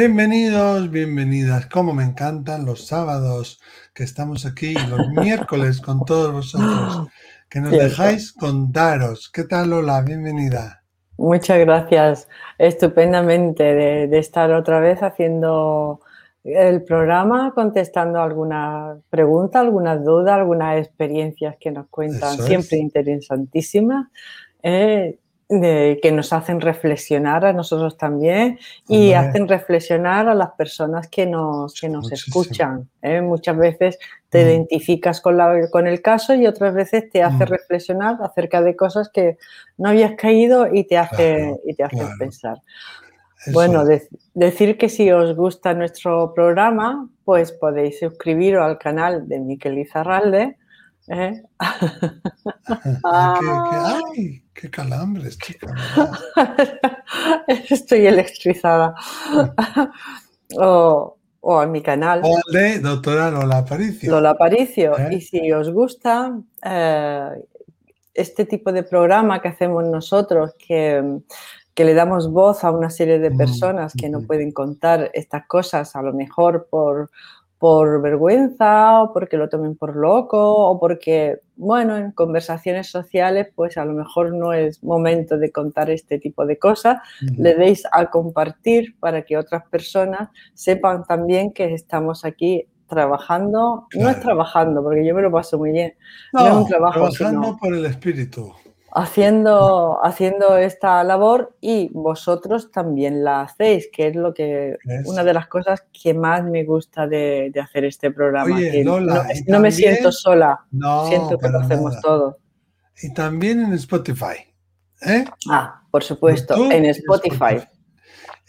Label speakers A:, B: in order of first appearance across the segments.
A: Bienvenidos, bienvenidas. Como me encantan los sábados que estamos aquí y los miércoles con todos vosotros, que nos dejáis contaros. ¿Qué tal, Lola? Bienvenida.
B: Muchas gracias. Estupendamente de, estar otra vez haciendo el programa, contestando alguna pregunta, algunas dudas, algunas experiencias que nos cuentan, siempre interesantísimas. Eh, que nos hacen reflexionar a nosotros también y hacen reflexionar a las personas que nos, que nos escuchan. ¿eh? Muchas veces te mm. identificas con, la, con el caso y otras veces te hace mm. reflexionar acerca de cosas que no habías caído y te hace, y te hacen pensar. Bueno, decir que si os gusta nuestro programa, pues podéis suscribiros al canal de Miquel Izarralde ¿Eh?
A: Ah, ¿Qué, qué, calambres, chica!
B: Estoy electrizada. o, o a mi canal.
A: O de doctora Lola Aparicio.
B: Lola Aparicio. ¿Eh? Y si os gusta eh, este tipo de programa que hacemos nosotros, que, que, le damos voz a una serie de mm, personas que no pueden contar estas cosas, a lo mejor por por vergüenza o porque lo tomen por loco o porque, bueno, en conversaciones sociales pues a lo mejor no es momento de contar este tipo de cosas, le deis a compartir para que otras personas sepan también que estamos aquí trabajando, no es trabajando, porque yo me lo paso muy bien,
A: no, es un trabajo, trabajando por el espíritu
B: haciendo, haciendo esta labor y vosotros también la hacéis, que es lo que una de las cosas que más me gusta de, hacer este programa. no, me siento sola, siento que lo hacemos todo.
A: Y también en Spotify. ¿eh?
B: Ah, por supuesto, en Spotify.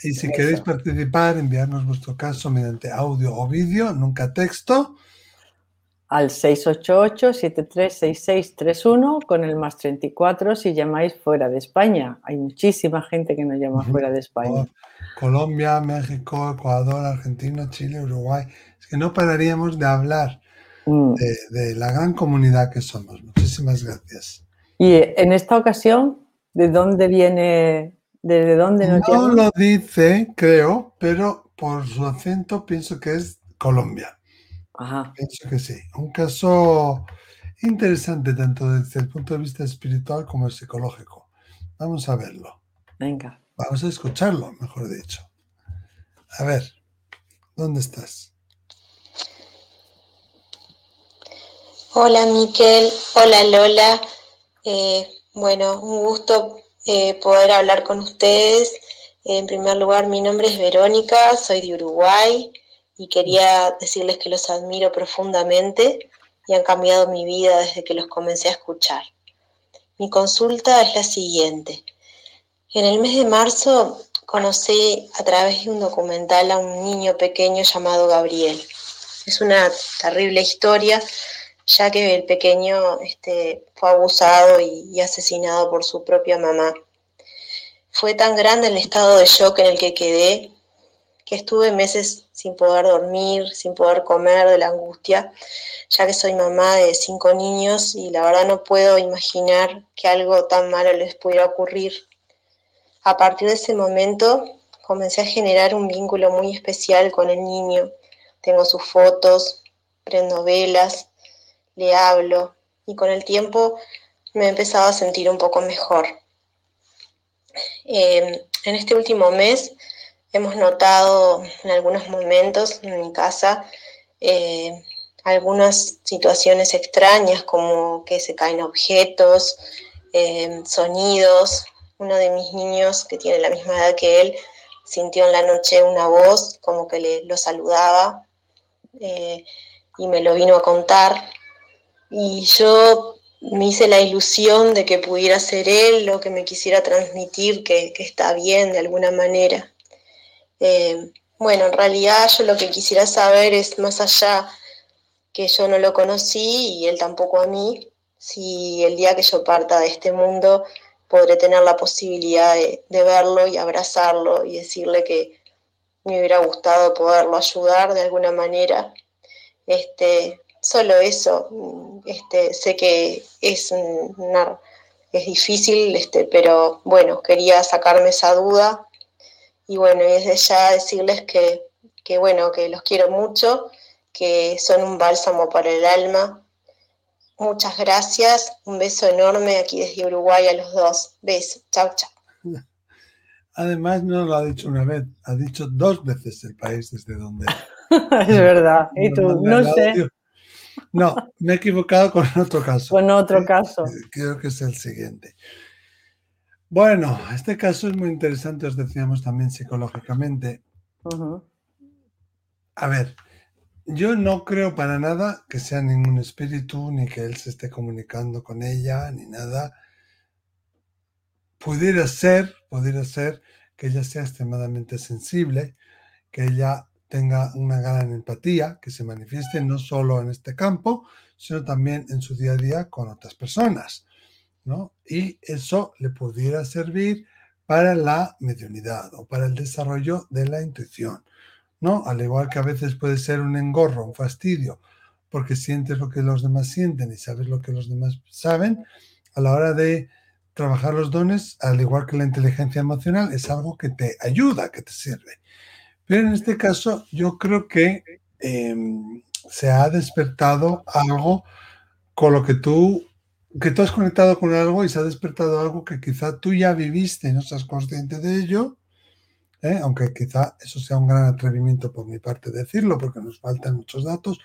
A: Y si queréis participar, enviarnos vuestro caso mediante audio o vídeo, nunca texto,
B: al 688-736631 con el más 34 si llamáis fuera de España. Hay muchísima gente que nos llama fuera de España.
A: Colombia, México, Ecuador, Argentina, Chile, Uruguay. Es que no pararíamos de hablar mm. de, la gran comunidad que somos. Muchísimas gracias.
B: Y en esta ocasión, ¿de dónde viene? ¿Desde dónde nos
A: No lo dice, creo, pero por su acento pienso que es Colombia. Pienso que sí. Un caso interesante tanto desde el punto de vista espiritual como el psicológico. Vamos a verlo.
B: Venga.
A: Vamos a escucharlo, mejor dicho. A ver, ¿dónde estás?
C: Hola Miquel, hola Lola. Eh, bueno, un gusto eh, poder hablar con ustedes. En primer lugar, mi nombre es Verónica, soy de Uruguay y quería decirles que los admiro profundamente y han cambiado mi vida desde que los comencé a escuchar. Mi consulta es la siguiente. En el mes de marzo conocí a través de un documental a un niño pequeño llamado Gabriel. Es una terrible historia, ya que el pequeño este, fue abusado y asesinado por su propia mamá. Fue tan grande el estado de shock en el que quedé que estuve meses sin poder dormir, sin poder comer de la angustia, ya que soy mamá de cinco niños y la verdad no puedo imaginar que algo tan malo les pudiera ocurrir. A partir de ese momento comencé a generar un vínculo muy especial con el niño. Tengo sus fotos, prendo velas, le hablo y con el tiempo me he empezado a sentir un poco mejor. Eh, en este último mes Hemos notado en algunos momentos en mi casa eh, algunas situaciones extrañas como que se caen objetos, eh, sonidos. Uno de mis niños, que tiene la misma edad que él, sintió en la noche una voz como que le, lo saludaba eh, y me lo vino a contar. Y yo me hice la ilusión de que pudiera ser él o que me quisiera transmitir que está bien de alguna manera. Eh, bueno, en realidad yo lo que quisiera saber es más allá que yo no lo conocí y él tampoco a mí, si el día que yo parta de este mundo podré tener la posibilidad de, verlo y abrazarlo y decirle que me hubiera gustado poderlo ayudar de alguna manera. Este, solo eso, este, sé que es, es difícil, este, pero bueno, quería sacarme esa duda y bueno, desde ya decirles que, que, bueno, que los quiero mucho, que son un bálsamo para el alma. Muchas gracias, un beso enorme aquí desde Uruguay a los dos. Beso, chao, chao.
A: Además, no lo ha dicho una vez, ha dicho dos veces el país desde donde.
B: es verdad, y tú, no sé.
A: No, me he equivocado con otro caso.
B: Con otro caso.
A: Creo que es el siguiente. Bueno, este caso es muy interesante, os decíamos también psicológicamente. A ver, yo no creo para nada que sea ningún espíritu, ni que él se esté comunicando con ella, ni nada. Pudiera ser, pudiera ser que ella sea extremadamente sensible, que ella tenga una gran empatía, que se manifieste no solo en este campo, sino también en su día a día con otras personas. Y eso le pudiera servir para la mediunidad o para el desarrollo de la intuición, ¿no? Al igual que a veces puede ser un engorro, un fastidio, porque sientes lo que los demás sienten y sabes lo que los demás saben, a la hora de trabajar los dones, al igual que la inteligencia emocional, es algo que te ayuda, que te sirve. Pero en este caso, yo creo que em, se ha despertado algo con lo que tú que tú has conectado con algo y se ha despertado algo que quizá tú ya viviste y no estás consciente de ello, ¿eh? aunque quizá eso sea un gran atrevimiento por mi parte decirlo porque nos faltan muchos datos,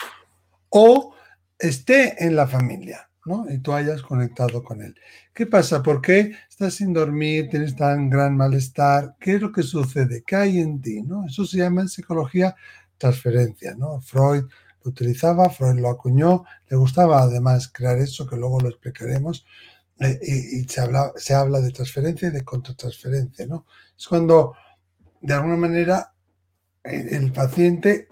A: o esté en la familia, ¿no? Y tú hayas conectado con él. ¿Qué pasa? ¿Por qué estás sin dormir? ¿Tienes tan gran malestar? ¿Qué es lo que sucede? ¿Qué hay en ti? ¿no? Eso se llama en psicología transferencia, ¿no? Freud utilizaba, Freud lo acuñó, le gustaba además crear eso, que luego lo explicaremos, eh, y, se, habla, se habla de transferencia y de contratransferencia, ¿no? Es cuando, de alguna manera, el, paciente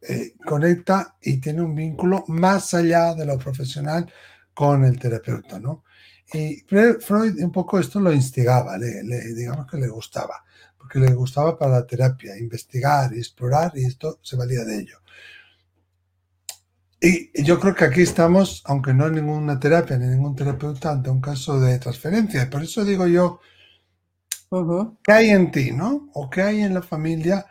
A: eh, conecta y tiene un vínculo más allá de lo profesional con el terapeuta, ¿no? Y Freud un poco esto lo instigaba, le, digamos que le gustaba, porque le gustaba para la terapia, investigar y explorar, y esto se valía de ello. Y yo creo que aquí estamos, aunque no hay ninguna terapia ni ningún terapeuta, ante un caso de transferencia. Por eso digo yo, ¿qué hay en ti, no? ¿O qué hay en la familia?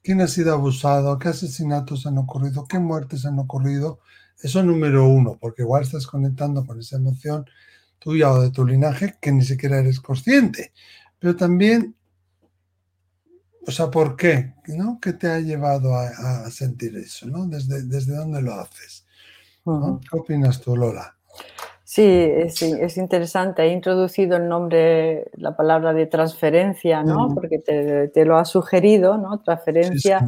A: ¿Quién ha sido abusado? ¿Qué asesinatos han ocurrido? ¿Qué muertes han ocurrido? Eso número uno, porque igual estás conectando con esa emoción tuya o de tu linaje que ni siquiera eres consciente. Pero también, o sea, ¿por qué? ¿no? ¿Qué te ha llevado a, sentir eso? ¿no? ¿Desde, ¿Desde dónde lo haces? ¿Qué opinas tú, Lola?
B: Sí, es, interesante. He introducido el nombre, la palabra de transferencia, ¿no? Porque te, lo ha sugerido, ¿no? Transferencia.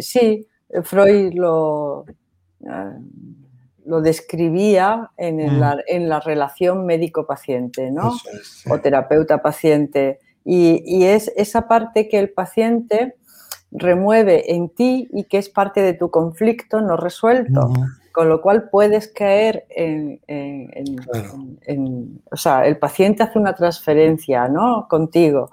B: Sí, eh, Freud lo, eh, lo describía en, la, en, la, relación médico-paciente, ¿no? O terapeuta-paciente. Y, y, es esa parte que el paciente remueve en ti y que es parte de tu conflicto no resuelto. Con lo cual puedes caer en, O sea, el paciente hace una transferencia, ¿no? Contigo.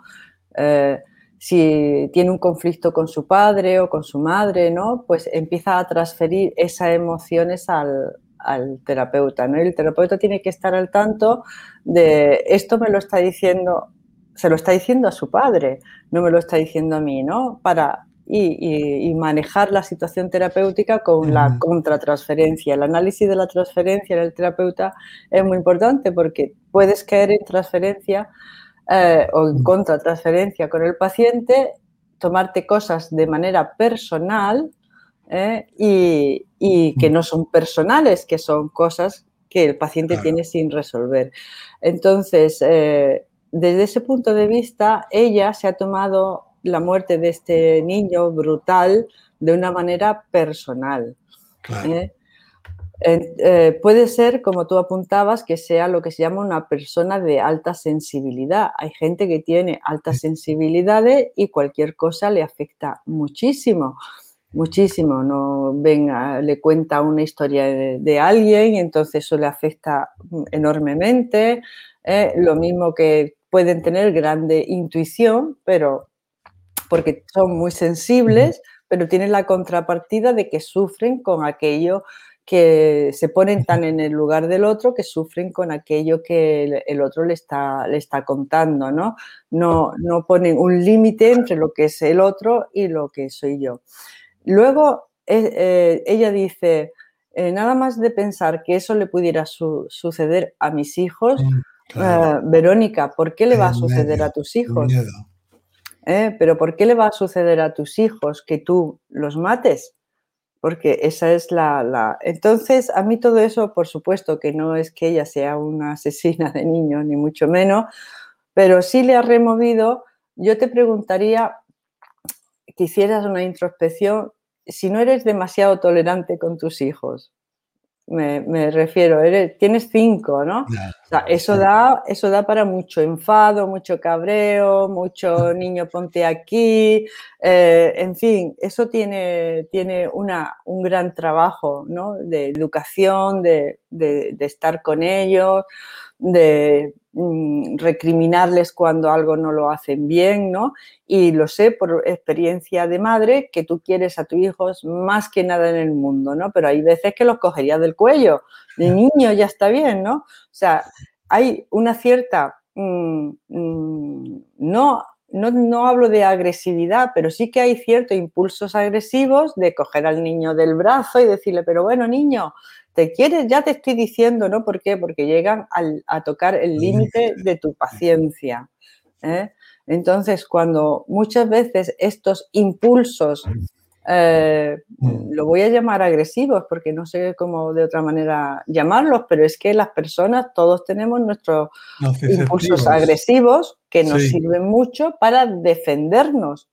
B: Eh, si tiene un conflicto con su padre o con su madre, ¿no? Pues empieza a transferir esas emociones al, terapeuta, ¿no? Y el terapeuta tiene que estar al tanto de esto me lo está diciendo, se lo está diciendo a su padre, no me lo está diciendo a mí, ¿no? Para y, manejar la situación terapéutica con la contratransferencia. El análisis de la transferencia en el terapeuta es muy importante porque puedes caer en transferencia eh, o en contratransferencia con el paciente, tomarte cosas de manera personal eh, y, que no son personales, que son cosas que el paciente tiene sin resolver. Entonces, eh, desde ese punto de vista, ella se ha tomado la muerte de este niño brutal de una manera personal. ¿eh? Eh, puede ser, como tú apuntabas, que sea lo que se llama una persona de alta sensibilidad. Hay gente que tiene altas sensibilidades y cualquier cosa le afecta muchísimo, muchísimo. No venga, le cuenta una historia de, alguien y entonces eso le afecta enormemente. ¿eh? lo mismo que pueden tener grande intuición, pero porque son muy sensibles, pero tienen la contrapartida de que sufren con aquello que se ponen tan en el lugar del otro que sufren con aquello que el, otro le está, le está contando, ¿no? No, no ponen un límite entre lo que es el otro y lo que soy yo. Luego, eh, eh, ella dice, eh, nada más de pensar que eso le pudiera suceder a mis hijos, mm, Verónica, ¿por qué le va a suceder a tus hijos? Pero ¿por qué le va a suceder a tus hijos que tú los mates? porque esa es la, Entonces, a mí todo eso, por supuesto, que no es que ella sea una asesina de niños, ni mucho menos, pero sí le ha removido, yo te preguntaría que hicieras una introspección si no eres demasiado tolerante con tus hijos me, refiero, tienes cinco, ¿no? eso, da, eso da para mucho enfado, mucho cabreo, mucho niño ponte aquí, eh, en fin, eso tiene, tiene una, un gran trabajo ¿no? de educación, de, de, de estar con ellos, de recriminarles cuando algo no lo hacen bien, ¿no? Y lo sé por experiencia de madre que tú quieres a tus hijos más que nada en el mundo, ¿no? Pero hay veces que los cogerías del cuello. El niño ya está bien, ¿no? O sea, hay una cierta, mm, mm, no, no, no, hablo de agresividad, pero sí que hay ciertos impulsos agresivos de coger al niño del brazo y decirle, pero bueno, niño, te quieres, ya te estoy diciendo, ¿no? ¿Por qué? Porque llegan a tocar el límite de tu paciencia. ¿eh? Entonces, cuando muchas veces estos impulsos, eh, mm. lo voy a llamar agresivos porque no sé cómo de otra manera llamarlos, pero es que las personas, todos tenemos nuestros impulsos agresivos que nos sirven mucho para defendernos.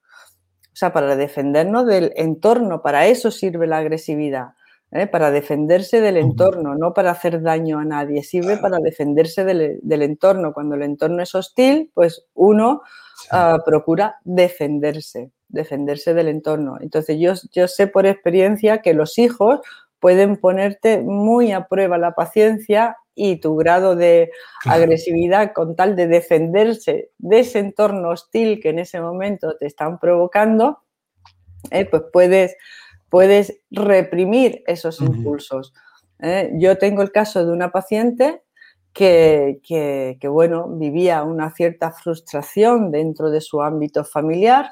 B: O sea, para defendernos del entorno, para eso sirve la agresividad. ¿Eh? para defenderse del entorno, no para hacer daño a nadie, sirve para defenderse del, entorno. Cuando el entorno es hostil, pues uno ah, procura defenderse, defenderse del entorno. Entonces yo, yo sé por experiencia que los hijos pueden ponerte muy a prueba la paciencia y tu grado de agresividad con tal de defenderse de ese entorno hostil que en ese momento te están provocando, ¿eh? pues puedes puedes reprimir esos impulsos. ¿eh? Yo tengo el caso de una paciente que, bueno, vivía una cierta frustración dentro de su ámbito familiar,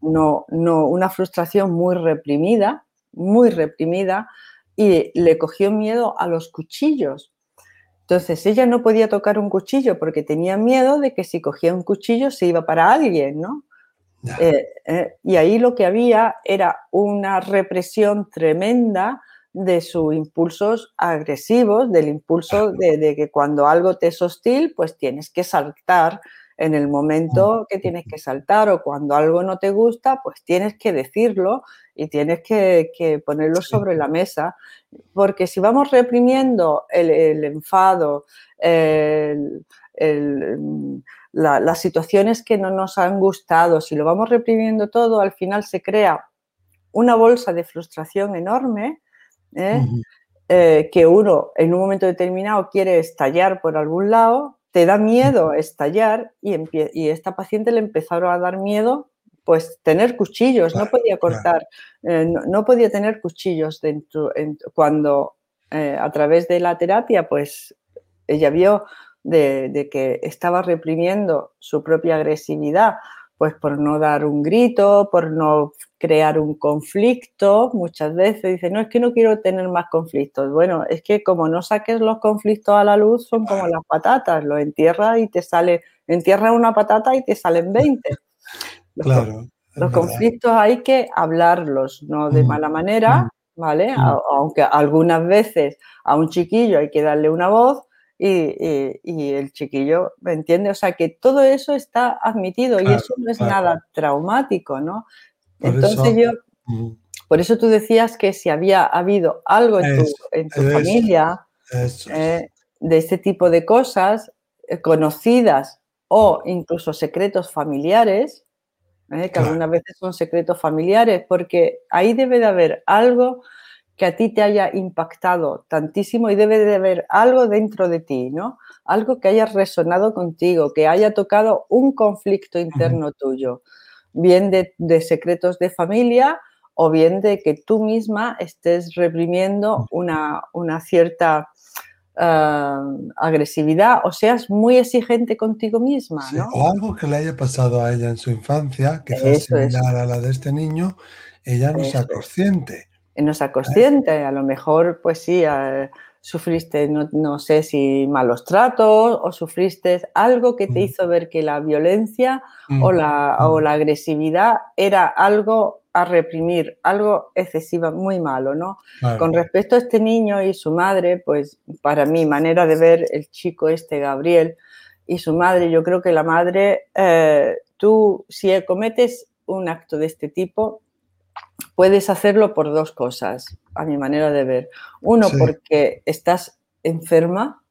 B: no, no, una frustración muy reprimida, muy reprimida, y le cogió miedo a los cuchillos. Entonces ella no podía tocar un cuchillo porque tenía miedo de que si cogía un cuchillo se iba para alguien, ¿no? Eh, eh, y ahí lo que había era una represión tremenda de sus impulsos agresivos, del impulso de, que cuando algo te es hostil, pues tienes que saltar en el momento que tienes que saltar o cuando algo no te gusta, pues tienes que decirlo y tienes que, ponerlo sobre la mesa. Porque si vamos reprimiendo el, enfado, el, las situaciones que no nos han gustado, si lo vamos reprimiendo todo, al final se crea una bolsa de frustración enorme ¿eh? Eh, que uno en un momento determinado quiere estallar por algún lado, te da miedo estallar y, y esta paciente le empezaron a dar miedo pues tener cuchillos, no podía cortar, eh, no, podía tener cuchillos dentro, cuando a través de la terapia pues ella vio de, que estaba reprimiendo su propia agresividad, pues por no dar un grito, por no crear un conflicto. Muchas veces dice, no, es que no quiero tener más conflictos. Bueno, es que como no saques los conflictos a la luz, son como las patatas, lo entierras y te sale, entierras una patata y te salen 20. Los, claro. Los conflictos hay que hablarlos, no de mala manera, ¿vale? Aunque algunas veces a un chiquillo hay que darle una voz, y, el chiquillo, ¿me entiende? O sea, que todo eso está admitido y eso no es nada traumático, ¿no? Entonces yo, por eso tú decías que si había habido algo en tu, familia eh, de este tipo de cosas eh, conocidas o incluso secretos familiares, eh, que algunas veces son secretos familiares, porque ahí debe de haber algo que a ti te haya impactado tantísimo y debe de haber algo dentro de ti, ¿no? Algo que haya resonado contigo, que haya tocado un conflicto interno tuyo, bien de, secretos de familia o bien de que tú misma estés reprimiendo una, una cierta eh, agresividad o seas muy exigente contigo misma.
A: o algo que le haya pasado a ella en su infancia, que es similar a la de este niño, ella no sea consciente.
B: No sea consciente, a lo mejor, pues sí, eh, sufriste, no, sé si malos tratos o sufriste algo que te mm. hizo ver que la violencia o, la, o la agresividad era algo a reprimir, algo excesivo, muy malo, ¿no? Con respecto a este niño y su madre, pues para mi manera de ver el chico este, Gabriel, y su madre, yo creo que la madre, eh, tú si cometes un acto de este tipo, puedes hacerlo por dos cosas, a mi manera de ver. Uno, porque estás enferma,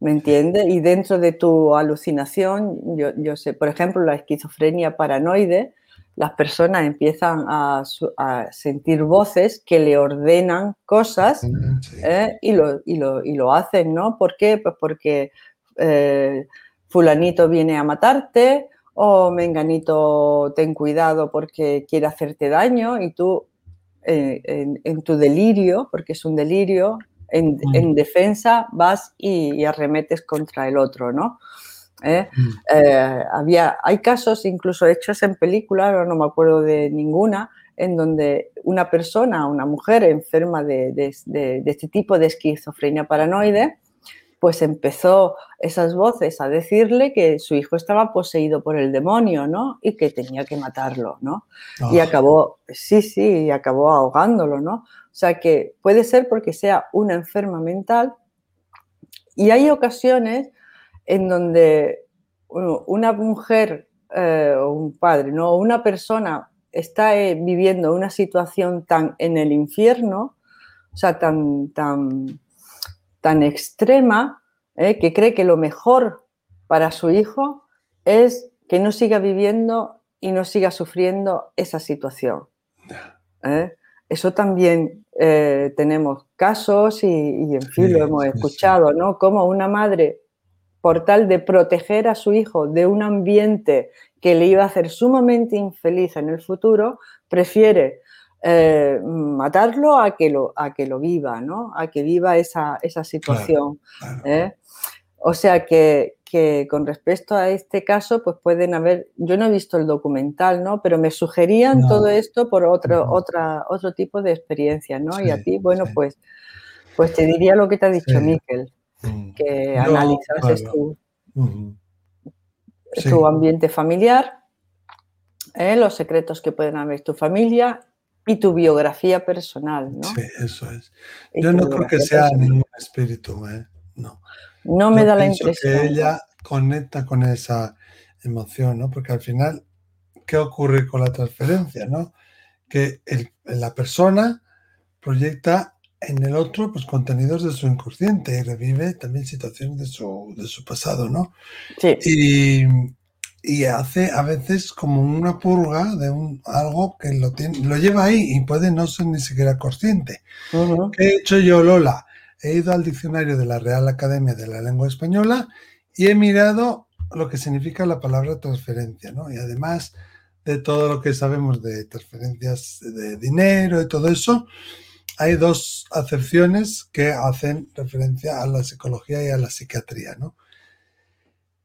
B: ¿me entiendes? Y dentro de tu alucinación, yo, yo sé, por ejemplo, la esquizofrenia paranoide, las personas empiezan a, sentir voces que le ordenan cosas ¿eh? y, lo, y, lo, hacen, ¿no? ¿Por qué? Pues porque eh, fulanito viene a matarte o menganito ten cuidado porque quiere hacerte daño y tú eh, en, tu delirio, porque es un delirio, en, mm. defensa vas y, y, arremetes contra el otro, ¿no? ¿eh? Mm. Eh, había, hay casos incluso hechos en películas, no me acuerdo de ninguna, en donde una persona, una mujer enferma de, este tipo de esquizofrenia paranoide, pues empezó esas voces a decirle que su hijo estaba poseído por el demonio, ¿no? Y que tenía que matarlo, ¿no? Y acabó, sí, sí, y acabó ahogándolo, ¿no? O sea que puede ser porque sea una enferma mental y hay ocasiones en donde una mujer eh, o un padre, ¿no? una persona está eh, viviendo una situación tan en el infierno, o sea, tan, tan, tan extrema, eh, que cree que lo mejor para su hijo es que no siga viviendo y no siga sufriendo esa situación. Eso también tenemos casos y, en fin lo hemos escuchado, ¿no? Como una madre por tal de proteger a su hijo de un ambiente que le iba a hacer sumamente infeliz en el futuro, prefiere eh, matarlo a que lo, a que lo viva, ¿no? A que viva esa, situación. ¿eh? O sea que, con respecto a este caso, pues pueden haber, yo no he visto el documental, ¿no? Pero me sugerían todo esto por otro, otra, otro tipo de experiencia, ¿no? y a ti, bueno, pues, pues te diría lo que te ha dicho Miquel. Mm. que analizas tu, ambiente familiar, ¿eh? los secretos que pueden haber tu familia y tu biografía personal. ¿no?
A: Sí, eso es. Yo no creo que sea ningún espíritu, ¿eh? no.
B: No me da la impresión.
A: Que ella conecta con esa emoción, ¿no? Porque al final, ¿qué ocurre con la transferencia, no? Que la persona proyecta en el otro, pues contenidos de su inconsciente y revive también situaciones de su, de su pasado, ¿no? Sí. Y, y, hace a veces como una purga de un, algo que lo, tiene, lo lleva ahí y puede no ser ni siquiera consciente. ¿Qué he hecho yo, Lola? He ido al diccionario de la Real Academia de la Lengua Española y he mirado lo que significa la palabra transferencia, ¿no? Y además de todo lo que sabemos de transferencias de dinero y todo eso, hay dos acepciones que hacen referencia a la psicología y a la psiquiatría. ¿no?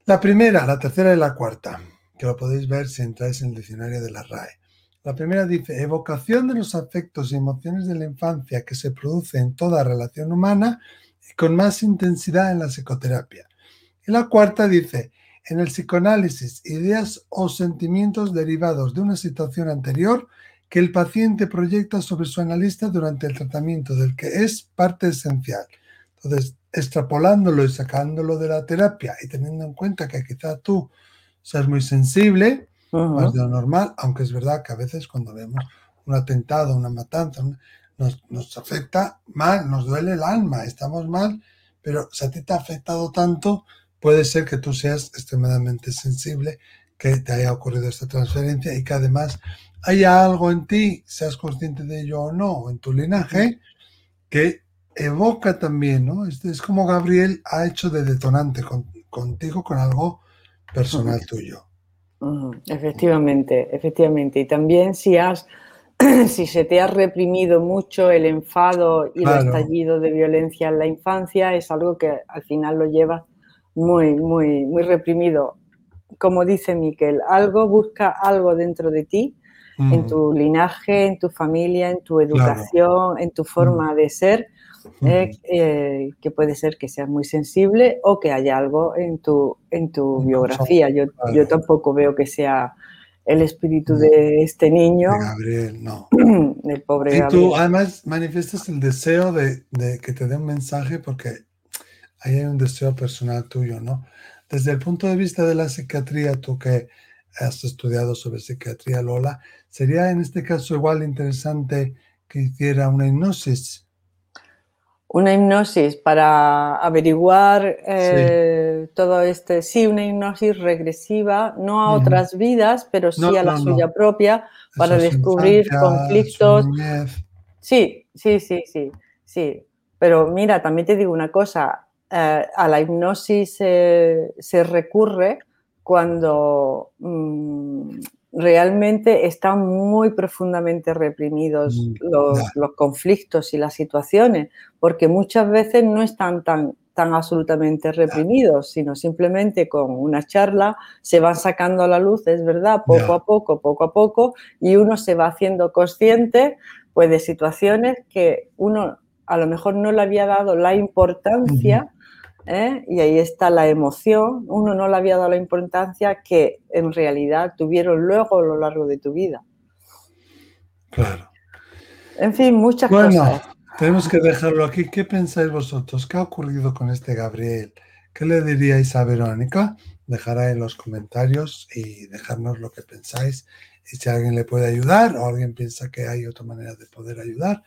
A: La primera, la tercera y la cuarta, que lo podéis ver si entráis en el diccionario de la RAE. La primera dice, evocación de los afectos y emociones de la infancia que se produce en toda relación humana y con más intensidad en la psicoterapia. Y la cuarta dice, en el psicoanálisis, ideas o sentimientos derivados de una situación anterior que el paciente proyecta sobre su analista durante el tratamiento, del que es parte esencial. Entonces, extrapolándolo y sacándolo de la terapia y teniendo en cuenta que quizá tú seas muy sensible, más de lo normal, aunque es verdad que a veces cuando vemos un atentado, una matanza, nos, nos, afecta mal, nos duele el alma, estamos mal, pero si a ti te ha afectado tanto, puede ser que tú seas extremadamente sensible, que te haya ocurrido esta transferencia y que además haya algo en ti, seas consciente de ello o no, en tu linaje, que evoca también, ¿no? Es, como Gabriel ha hecho de detonante contigo con algo personal tuyo.
B: Efectivamente, efectivamente. Y también si has si se te ha reprimido mucho el enfado y el estallido de violencia en la infancia, es algo que al final lo lleva muy, muy, muy reprimido. Como dice Miquel, algo busca algo dentro de ti, en tu linaje, en tu familia, en tu educación, en tu forma de ser, eh, eh, que puede ser que seas muy sensible o que haya algo en tu, en tu biografía. Yo, yo tampoco veo que sea el espíritu de este niño.
A: Gabriel, no.
B: El pobre
A: y tú además manifiestas el deseo de, que te dé un mensaje porque ahí hay un deseo personal tuyo, ¿no? Desde el punto de vista de la psiquiatría, tú que has estudiado sobre psiquiatría, Lola, sería en este caso igual interesante que hiciera una hipnosis.
B: Una hipnosis para averiguar eh, todo este, sí, una hipnosis regresiva, no a otras vidas, pero sí a la suya propia, para descubrir conflictos. Sí, sí, sí, sí, sí. Pero mira, también te digo una cosa, eh, a la hipnosis se recurre cuando mm, realmente están muy profundamente reprimidos mm, los, conflictos y las situaciones, porque muchas veces no están tan, tan absolutamente reprimidos, sino simplemente con una charla se van sacando a la luz, es verdad, poco a poco, poco a poco, y uno se va haciendo consciente pues, de situaciones que uno a lo mejor no le había dado la importancia. ¿Eh? y ahí está la emoción, uno no le había dado la importancia que en realidad tuvieron luego a lo largo de tu vida.
A: Claro.
B: En fin, muchas cosas. Bueno,
A: tenemos que dejarlo aquí. ¿Qué pensáis vosotros? ¿Qué ha ocurrido con este Gabriel? ¿Qué le diríais a Verónica? Dejará en los comentarios y dejarnos lo que pensáis. Y si alguien le puede ayudar o alguien piensa que hay otra manera de poder ayudar,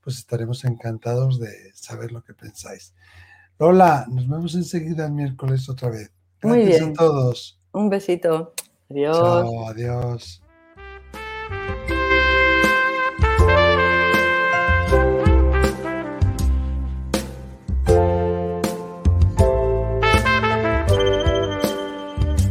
A: pues estaremos encantados de saber lo que pensáis. Hola, nos vemos enseguida el miércoles otra vez.
B: Muy bien.
A: a todos.
B: Un besito. Adiós.
A: Chao, adiós.